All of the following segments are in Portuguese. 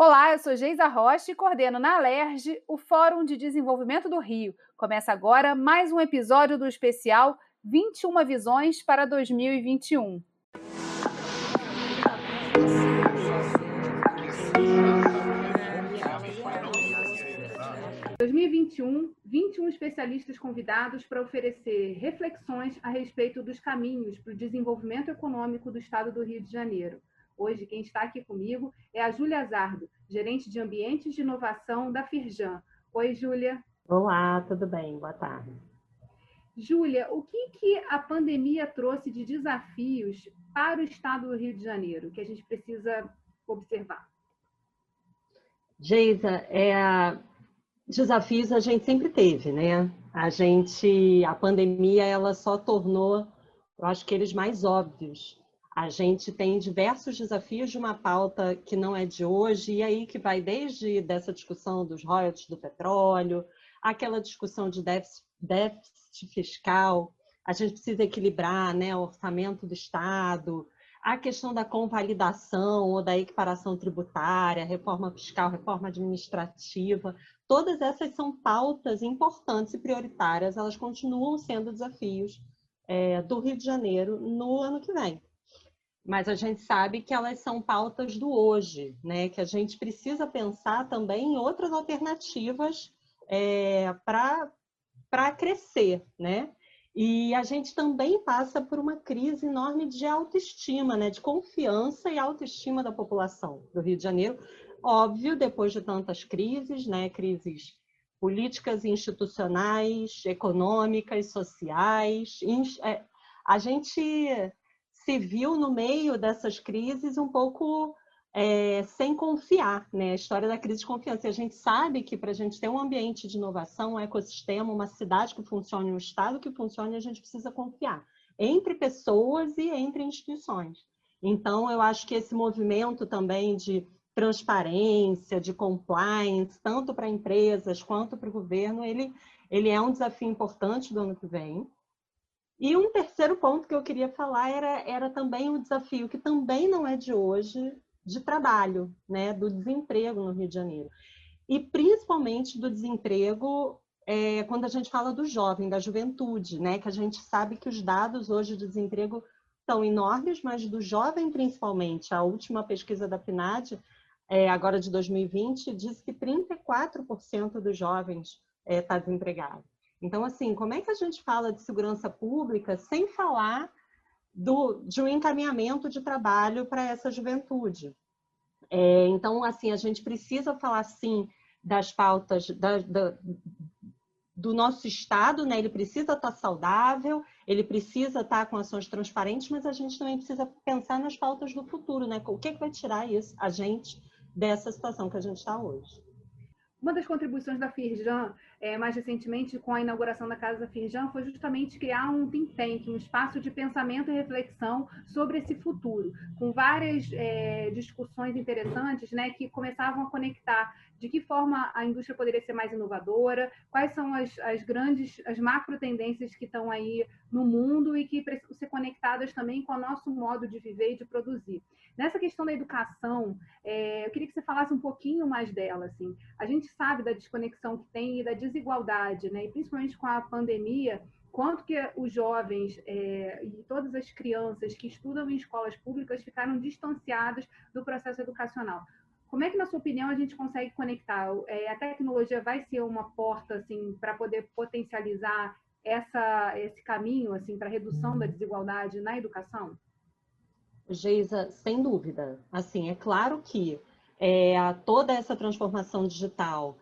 Olá, eu sou Geisa Rocha e coordeno na Alerj o Fórum de Desenvolvimento do Rio. Começa agora mais um episódio do especial 21 Visões para 2021. 2021, 21 especialistas convidados para oferecer reflexões a respeito dos caminhos para o desenvolvimento econômico do Estado do Rio de Janeiro. Hoje, quem está aqui comigo é a Júlia Zardo, gerente de ambientes de inovação da Firjan. Oi, Júlia. Olá, tudo bem? Boa tarde. Júlia, o que, que a pandemia trouxe de desafios para o estado do Rio de Janeiro, que a gente precisa observar? Geisa, é, desafios a gente sempre teve, né? A gente, a pandemia, ela só tornou, eu acho que eles mais óbvios. A gente tem diversos desafios de uma pauta que não é de hoje, e aí que vai desde dessa discussão dos royalties do petróleo, aquela discussão de déficit, fiscal, a gente precisa equilibrar né, o orçamento do Estado, a questão da convalidação ou da equiparação tributária, reforma fiscal, reforma administrativa, todas essas são pautas importantes e prioritárias, elas continuam sendo desafios é, do Rio de Janeiro no ano que vem mas a gente sabe que elas são pautas do hoje, né? Que a gente precisa pensar também em outras alternativas é, para crescer, né? E a gente também passa por uma crise enorme de autoestima, né? De confiança e autoestima da população do Rio de Janeiro. Óbvio, depois de tantas crises, né? Crises políticas institucionais, econômicas, sociais. É, a gente se viu no meio dessas crises um pouco é, sem confiar, né? A história da crise de confiança. E a gente sabe que para a gente ter um ambiente de inovação, um ecossistema, uma cidade que funcione, um estado que funcione, a gente precisa confiar entre pessoas e entre instituições. Então, eu acho que esse movimento também de transparência, de compliance, tanto para empresas quanto para o governo, ele, ele é um desafio importante do ano que vem. E um terceiro ponto que eu queria falar era, era também o desafio, que também não é de hoje, de trabalho, né, do desemprego no Rio de Janeiro. E principalmente do desemprego é, quando a gente fala do jovem, da juventude, né, que a gente sabe que os dados hoje de desemprego são enormes, mas do jovem principalmente, a última pesquisa da PNAD, é, agora de 2020, diz que 34% dos jovens está é, tá desempregado. Então, assim, como é que a gente fala de segurança pública sem falar do, de um encaminhamento de trabalho para essa juventude? É, então, assim, a gente precisa falar, sim, das pautas da, da, do nosso Estado, né? ele precisa estar saudável, ele precisa estar com ações transparentes, mas a gente também precisa pensar nas pautas do futuro, né? O que, é que vai tirar isso, a gente dessa situação que a gente está hoje? Uma das contribuições da Firjan, é, mais recentemente com a inauguração da Casa Firjan, foi justamente criar um think tank, um espaço de pensamento e reflexão sobre esse futuro, com várias é, discussões interessantes né, que começavam a conectar de que forma a indústria poderia ser mais inovadora, quais são as, as grandes, as macro tendências que estão aí no mundo e que precisam ser conectadas também com o nosso modo de viver e de produzir. Nessa questão da educação, é, eu queria que você falasse um pouquinho mais dela. Assim. A gente sabe da desconexão que tem e da desigualdade, né? e principalmente com a pandemia, quanto que os jovens é, e todas as crianças que estudam em escolas públicas ficaram distanciadas do processo educacional. Como é que, na sua opinião, a gente consegue conectar? É, a tecnologia vai ser uma porta assim para poder potencializar essa, esse caminho assim para redução da desigualdade na educação? Geisa, sem dúvida. Assim, é claro que é, toda essa transformação digital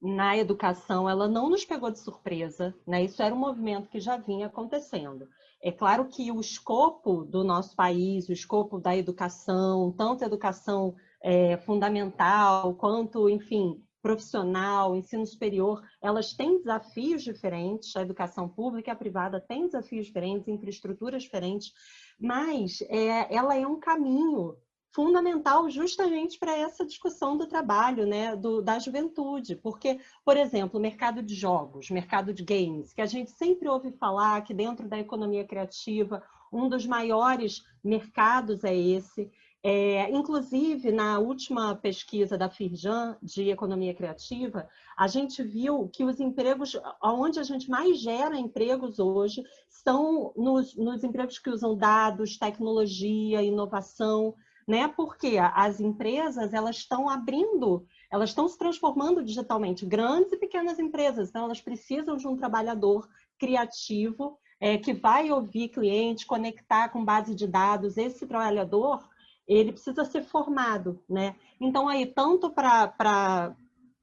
na educação, ela não nos pegou de surpresa, né? Isso era um movimento que já vinha acontecendo. É claro que o escopo do nosso país, o escopo da educação, tanto educação é, fundamental, quanto, enfim, profissional, ensino superior, elas têm desafios diferentes, a educação pública e a privada têm desafios diferentes, infraestruturas diferentes, mas é, ela é um caminho fundamental justamente para essa discussão do trabalho, né, do, da juventude, porque, por exemplo, o mercado de jogos, mercado de games, que a gente sempre ouve falar que dentro da economia criativa um dos maiores mercados é esse, É, inclusive, na última pesquisa da Firjan de economia criativa, a gente viu que os empregos, onde a gente mais gera empregos hoje, são nos, nos empregos que usam dados, tecnologia, inovação, né? Porque as empresas elas estão abrindo, elas estão se transformando digitalmente, grandes e pequenas empresas, então elas precisam de um trabalhador criativo é, que vai ouvir cliente, conectar com base de dados. Esse trabalhador ele precisa ser formado, né? Então, aí, tanto para pra,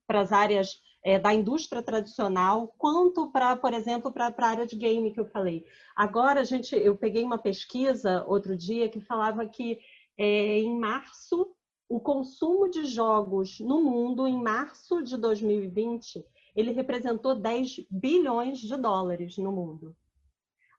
as áreas é, da indústria tradicional, quanto para, por exemplo, para a área de game que eu falei. Agora, a gente, eu peguei uma pesquisa outro dia que falava que é, em março, o consumo de jogos no mundo, em março de 2020, ele representou 10 bilhões de dólares no mundo.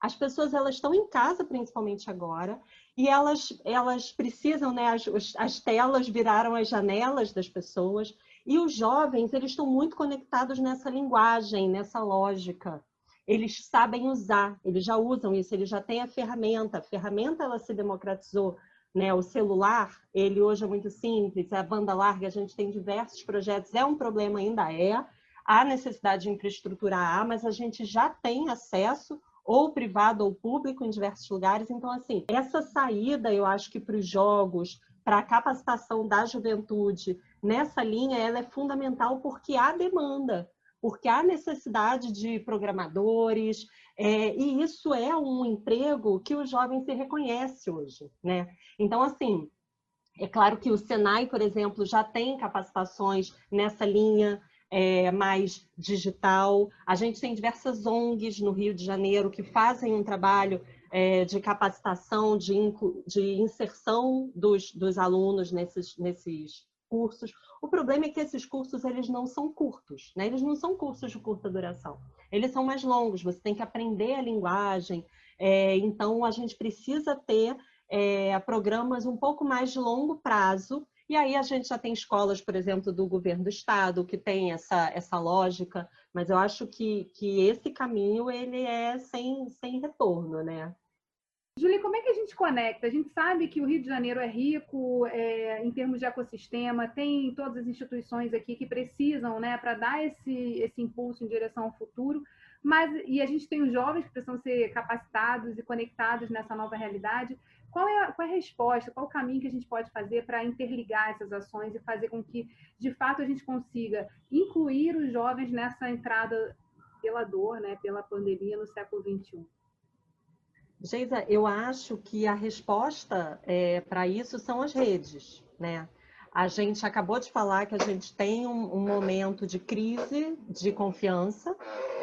As pessoas elas estão em casa, principalmente agora, e elas, elas precisam, né? As, as telas viraram as janelas das pessoas, e os jovens eles estão muito conectados nessa linguagem, nessa lógica. Eles sabem usar, eles já usam isso, eles já têm a ferramenta. A ferramenta ela se democratizou, né? O celular, ele hoje é muito simples, a banda larga, a gente tem diversos projetos, é um problema ainda é, há necessidade de infraestrutura há, mas a gente já tem acesso ou privado ou público em diversos lugares. Então, assim, essa saída, eu acho que para os jogos, para a capacitação da juventude nessa linha, ela é fundamental porque há demanda, porque há necessidade de programadores, é, e isso é um emprego que o jovem se reconhece hoje, né? Então, assim, é claro que o Senai, por exemplo, já tem capacitações nessa linha, é, mais digital. A gente tem diversas ONGs no Rio de Janeiro que fazem um trabalho é, de capacitação, de, de inserção dos, dos alunos nesses, nesses cursos. O problema é que esses cursos eles não são curtos, né? eles não são cursos de curta duração. Eles são mais longos, você tem que aprender a linguagem, é, então a gente precisa ter é, programas um pouco mais de longo prazo e aí a gente já tem escolas, por exemplo, do governo do estado que tem essa, essa lógica, mas eu acho que, que esse caminho ele é sem, sem retorno, né? Julie, como é que a gente conecta? A gente sabe que o Rio de Janeiro é rico é, em termos de ecossistema, tem todas as instituições aqui que precisam, né, para dar esse, esse impulso em direção ao futuro, mas e a gente tem os jovens que precisam ser capacitados e conectados nessa nova realidade. Qual é, a, qual é a resposta, qual o caminho que a gente pode fazer para interligar essas ações e fazer com que, de fato, a gente consiga incluir os jovens nessa entrada pela dor, né, pela pandemia no século XXI? Geisa, eu acho que a resposta é, para isso são as redes, né? A gente acabou de falar que a gente tem um, um momento de crise de confiança,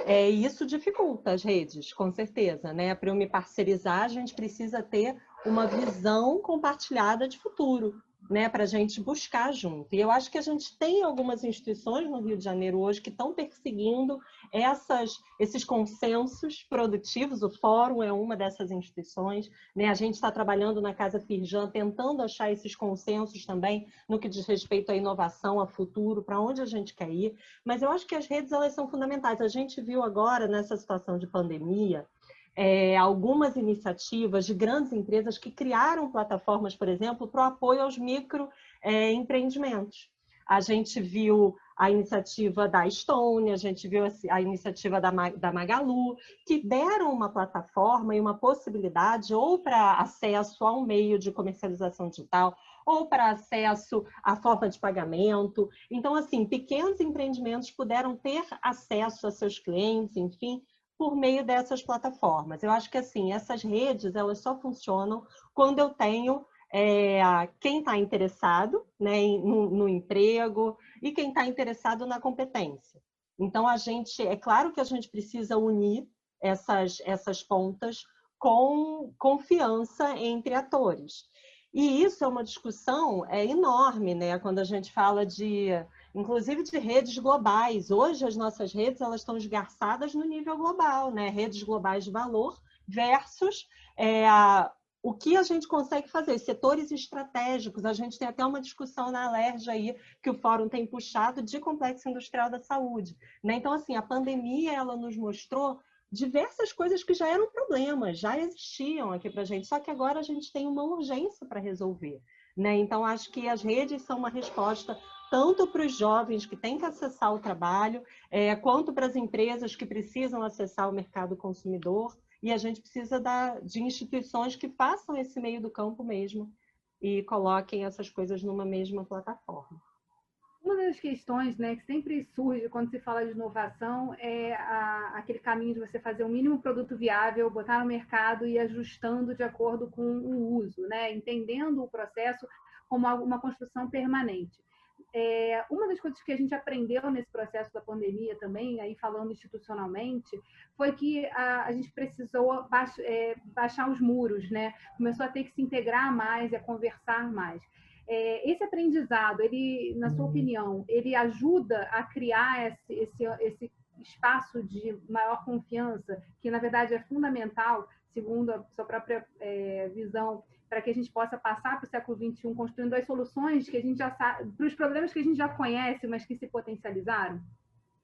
é, e isso dificulta as redes, com certeza, né? Para eu me parcerizar, a gente precisa ter uma visão compartilhada de futuro, né, para a gente buscar junto. E eu acho que a gente tem algumas instituições no Rio de Janeiro hoje que estão perseguindo essas, esses consensos produtivos. O Fórum é uma dessas instituições. Né? A gente está trabalhando na Casa Firjan, tentando achar esses consensos também no que diz respeito à inovação, a futuro, para onde a gente quer ir. Mas eu acho que as redes elas são fundamentais. A gente viu agora, nessa situação de pandemia, é, algumas iniciativas de grandes empresas que criaram plataformas, por exemplo, para o apoio aos microempreendimentos. É, a gente viu a iniciativa da Estônia, a gente viu a iniciativa da, Magalu, que deram uma plataforma e uma possibilidade ou para acesso a um meio de comercialização digital, ou para acesso à forma de pagamento. Então, assim, pequenos empreendimentos puderam ter acesso a seus clientes, enfim, por meio dessas plataformas. Eu acho que assim, essas redes elas só funcionam quando eu tenho é, quem está interessado né, no, no, emprego e quem está interessado na competência. Então, a gente, é claro que a gente precisa unir essas, essas pontas com confiança entre atores. E isso é uma discussão é, enorme, né? Quando a gente fala de inclusive de redes globais. Hoje as nossas redes elas estão esgarçadas no nível global, né? Redes globais de valor versus é, o que a gente consegue fazer, setores estratégicos. A gente tem até uma discussão na Alerj aí que o fórum tem puxado de complexo industrial da saúde. Né? Então, assim, a pandemia ela nos mostrou diversas coisas que já eram problemas, já existiam aqui para a gente, só que agora a gente tem uma urgência para resolver. Né? Então, acho que as redes são uma resposta tanto para os jovens que têm que acessar o trabalho, é, quanto para as empresas que precisam acessar o mercado consumidor. E a gente precisa da, de instituições que façam esse meio do campo mesmo e coloquem essas coisas numa mesma plataforma. Uma das questões né, que sempre surge quando se fala de inovação é a, aquele caminho de você fazer o mínimo produto viável, botar no mercado e ajustando de acordo com o uso, né? entendendo o processo como uma construção permanente. É, uma das coisas que a gente aprendeu nesse processo da pandemia também, aí falando institucionalmente, foi que a, a gente precisou baix, é, baixar os muros, né? Começou a ter que se integrar mais e a conversar mais. É, esse aprendizado, ele, na sua opinião, ele ajuda a criar esse, esse, esse espaço de maior confiança, que na verdade é fundamental, segundo a sua própria é, visão, para que a gente possa passar para o século XXI construindo as soluções que a gente já sabe, para os problemas que a gente já conhece, mas que se potencializaram?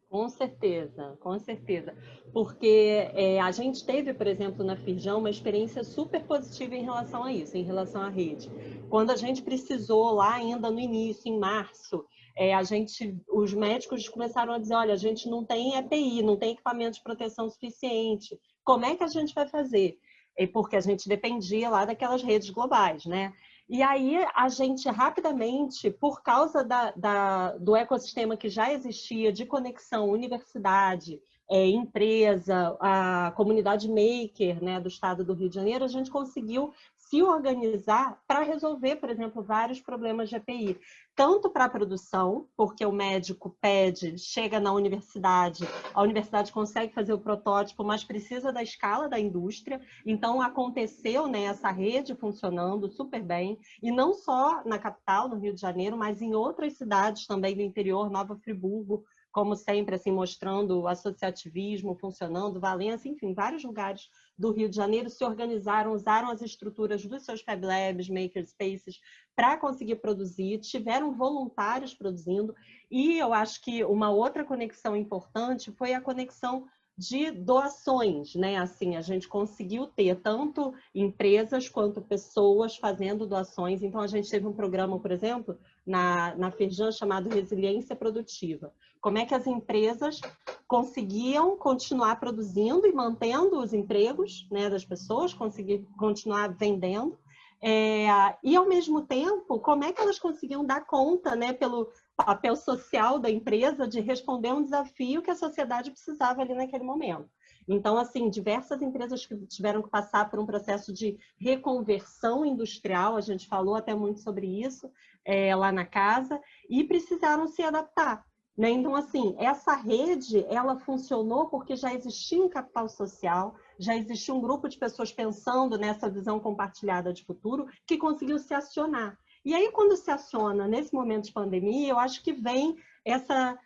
Com certeza, com certeza. Porque é, a gente teve, por exemplo, na Firjão, uma experiência super positiva em relação a isso, em relação à rede. Quando a gente precisou, lá ainda no início, em março, é, a gente, os médicos começaram a dizer, olha, a gente não tem EPI, não tem equipamento de proteção suficiente. Como é que a gente vai fazer? É porque a gente dependia lá daquelas redes globais, né? E aí a gente rapidamente, por causa da, da, do ecossistema que já existia de conexão universidade, é, empresa, a comunidade maker né, do estado do Rio de Janeiro, a gente conseguiu se organizar para resolver, por exemplo, vários problemas de EPI, tanto para a produção, porque o médico pede, chega na universidade, a universidade consegue fazer o protótipo, mas precisa da escala da indústria, então aconteceu né, essa rede funcionando super bem, e não só na capital, no Rio de Janeiro, mas em outras cidades também do interior, Nova Friburgo, como sempre, assim, mostrando o associativismo funcionando, Valença, enfim, vários lugares do Rio de Janeiro se organizaram, usaram as estruturas dos seus Fab Labs, Makerspaces, para conseguir produzir, tiveram voluntários produzindo, e eu acho que uma outra conexão importante foi a conexão de doações, né? Assim, a gente conseguiu ter tanto empresas quanto pessoas fazendo doações. Então, a gente teve um programa, por exemplo, na, na Firjan chamado Resiliência Produtiva, como é que as empresas conseguiam continuar produzindo e mantendo os empregos né, das pessoas, conseguir continuar vendendo, é, e ao mesmo tempo, como é que elas conseguiam dar conta, né, pelo papel social da empresa, de responder um desafio que a sociedade precisava ali naquele momento. Então, assim, diversas empresas que tiveram que passar por um processo de reconversão industrial, a gente falou até muito sobre isso é, lá na casa, e precisaram se adaptar. Né? Então, assim, essa rede, ela funcionou porque já existia um capital social, já existia um grupo de pessoas pensando nessa visão compartilhada de futuro que conseguiu se acionar. E aí, quando se aciona nesse momento de pandemia, eu acho que vem essa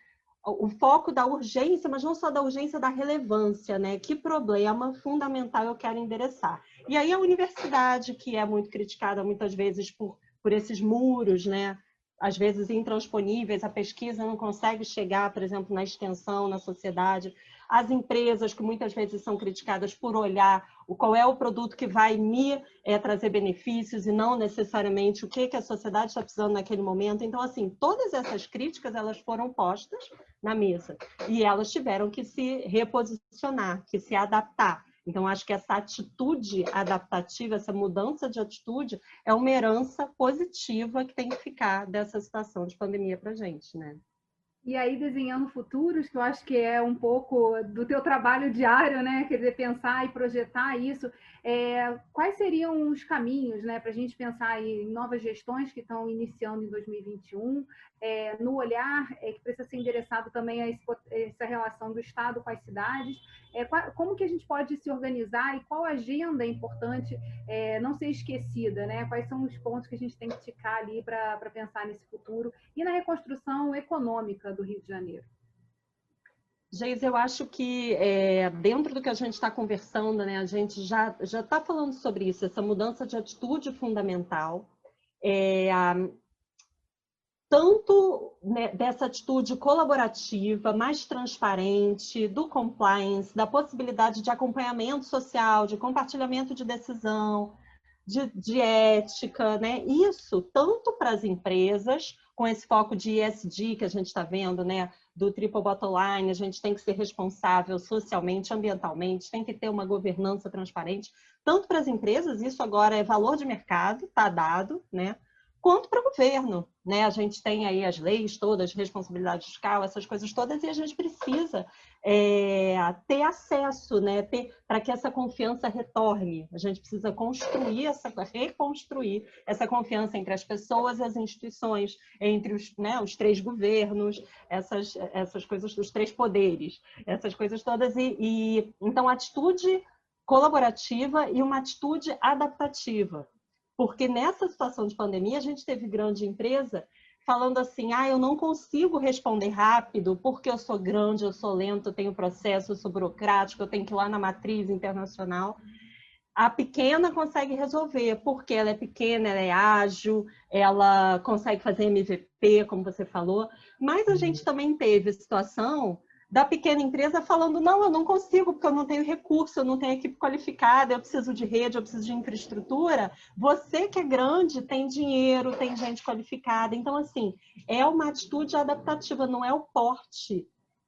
o foco da urgência, mas não só da urgência, da relevância, né? Que problema fundamental eu quero endereçar? E aí a universidade, que é muito criticada muitas vezes por, por esses muros, né? às vezes intransponíveis, a pesquisa não consegue chegar, por exemplo, na extensão, na sociedade. As empresas, que muitas vezes são criticadas por olhar o qual é o produto que vai me é, trazer benefícios e não necessariamente o que, que a sociedade está precisando naquele momento. Então, assim, todas essas críticas, elas foram postas na mesa e elas tiveram que se reposicionar, que se adaptar. Então, acho que essa atitude adaptativa, essa mudança de atitude, é uma herança positiva que tem que ficar dessa situação de pandemia para gente, né? E aí, desenhando futuros, que eu acho que é um pouco do teu trabalho diário, né? Quer dizer, pensar e projetar isso. É, quais seriam os caminhos né, para a gente pensar em novas gestões que estão iniciando em 2021, é, no olhar é, que precisa ser endereçado também a esse, essa relação do Estado com as cidades, é, como que a gente pode se organizar e qual agenda é importante é, não ser esquecida, né? quais são os pontos que a gente tem que ticar ali para pensar nesse futuro e na reconstrução econômica do Rio de Janeiro. Geis, eu acho que é, dentro do que a gente está conversando, né, a gente já já está falando sobre isso, essa mudança de atitude fundamental, é, tanto né, dessa atitude colaborativa, mais transparente, do compliance, da possibilidade de acompanhamento social, de compartilhamento de decisão, de, de ética, né? Isso tanto para as empresas, com esse foco de ESG que a gente está vendo, né? Do triple bottom line, a gente tem que ser responsável socialmente, ambientalmente, tem que ter uma governança transparente, tanto para as empresas, isso agora é valor de mercado, está dado, né? Quanto para o governo. Né? A gente tem aí as leis todas, responsabilidade fiscal, essas coisas todas, e a gente precisa é, ter acesso, né? para que essa confiança retorne. A gente precisa construir, essa, reconstruir essa confiança entre as pessoas e as instituições, entre os, né, os três governos, essas, essas coisas dos três poderes, essas coisas todas. E, e então, atitude colaborativa e uma atitude adaptativa. Porque nessa situação de pandemia, a gente teve grande empresa falando assim: ah, eu não consigo responder rápido porque eu sou grande, eu sou lento, eu tenho processo, eu sou burocrático, eu tenho que ir lá na matriz internacional. A pequena consegue resolver, porque ela é pequena, ela é ágil, ela consegue fazer MVP, como você falou. Mas a gente também teve situação da pequena empresa falando: não, eu não consigo, porque eu não tenho recurso, eu não tenho equipe qualificada, eu preciso de rede, eu preciso de infraestrutura. Você que é grande tem dinheiro, tem gente qualificada. Então, assim, é uma atitude adaptativa, não é o porte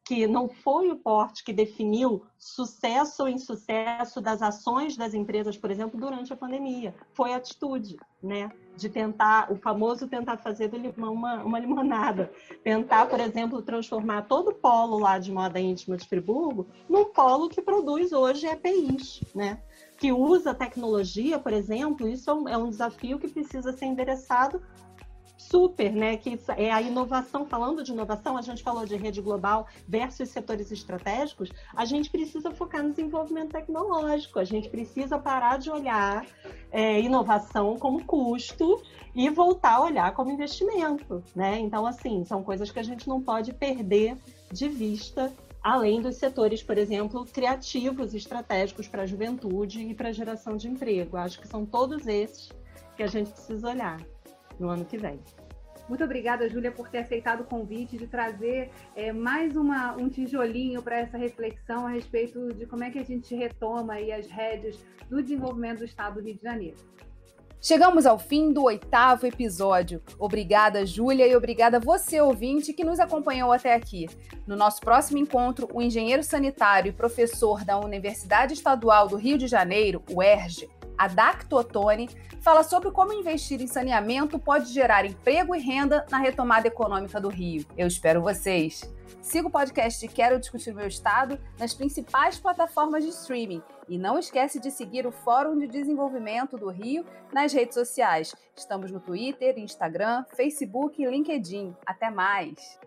que não foi o porte que definiu sucesso ou insucesso das ações das empresas, por exemplo, durante a pandemia. Foi a atitude, né? De tentar, o famoso tentar fazer do limão uma, uma limonada. Tentar, por exemplo, transformar todo o polo lá de moda íntima de Friburgo num polo que produz hoje EPIs, né? Que usa tecnologia, por exemplo, isso é um é desafio que precisa ser endereçado super, né? Que é a inovação, falando de inovação, a gente falou de rede global versus setores estratégicos, a gente precisa focar no desenvolvimento tecnológico, a gente precisa parar de olhar é, inovação como custo e voltar a olhar como investimento, né? Então, assim, são coisas que a gente não pode perder de vista além dos setores, por exemplo, criativos estratégicos para a juventude e para a geração de emprego. Acho que são todos esses que a gente precisa olhar no ano que vem. Muito obrigada, Júlia, por ter aceitado o convite de trazer é, mais uma, um tijolinho para essa reflexão a respeito de como é que a gente retoma aí as rédeas do desenvolvimento do Estado do Rio de Janeiro. Chegamos ao fim do oitavo episódio. Obrigada, Júlia, e obrigada você, ouvinte, que nos acompanhou até aqui. No nosso próximo encontro, o engenheiro sanitário e professor da Universidade Estadual do Rio de Janeiro, o ERJ, Adacto Ottoni, fala sobre como investir em saneamento pode gerar emprego e renda na retomada econômica do Rio. Eu espero vocês. Siga o podcast Quero Discutir Meu Estado nas principais plataformas de streaming e não esquece de seguir o Fórum de Desenvolvimento do Rio nas redes sociais. Estamos no Twitter, Instagram, Facebook e LinkedIn. Até mais!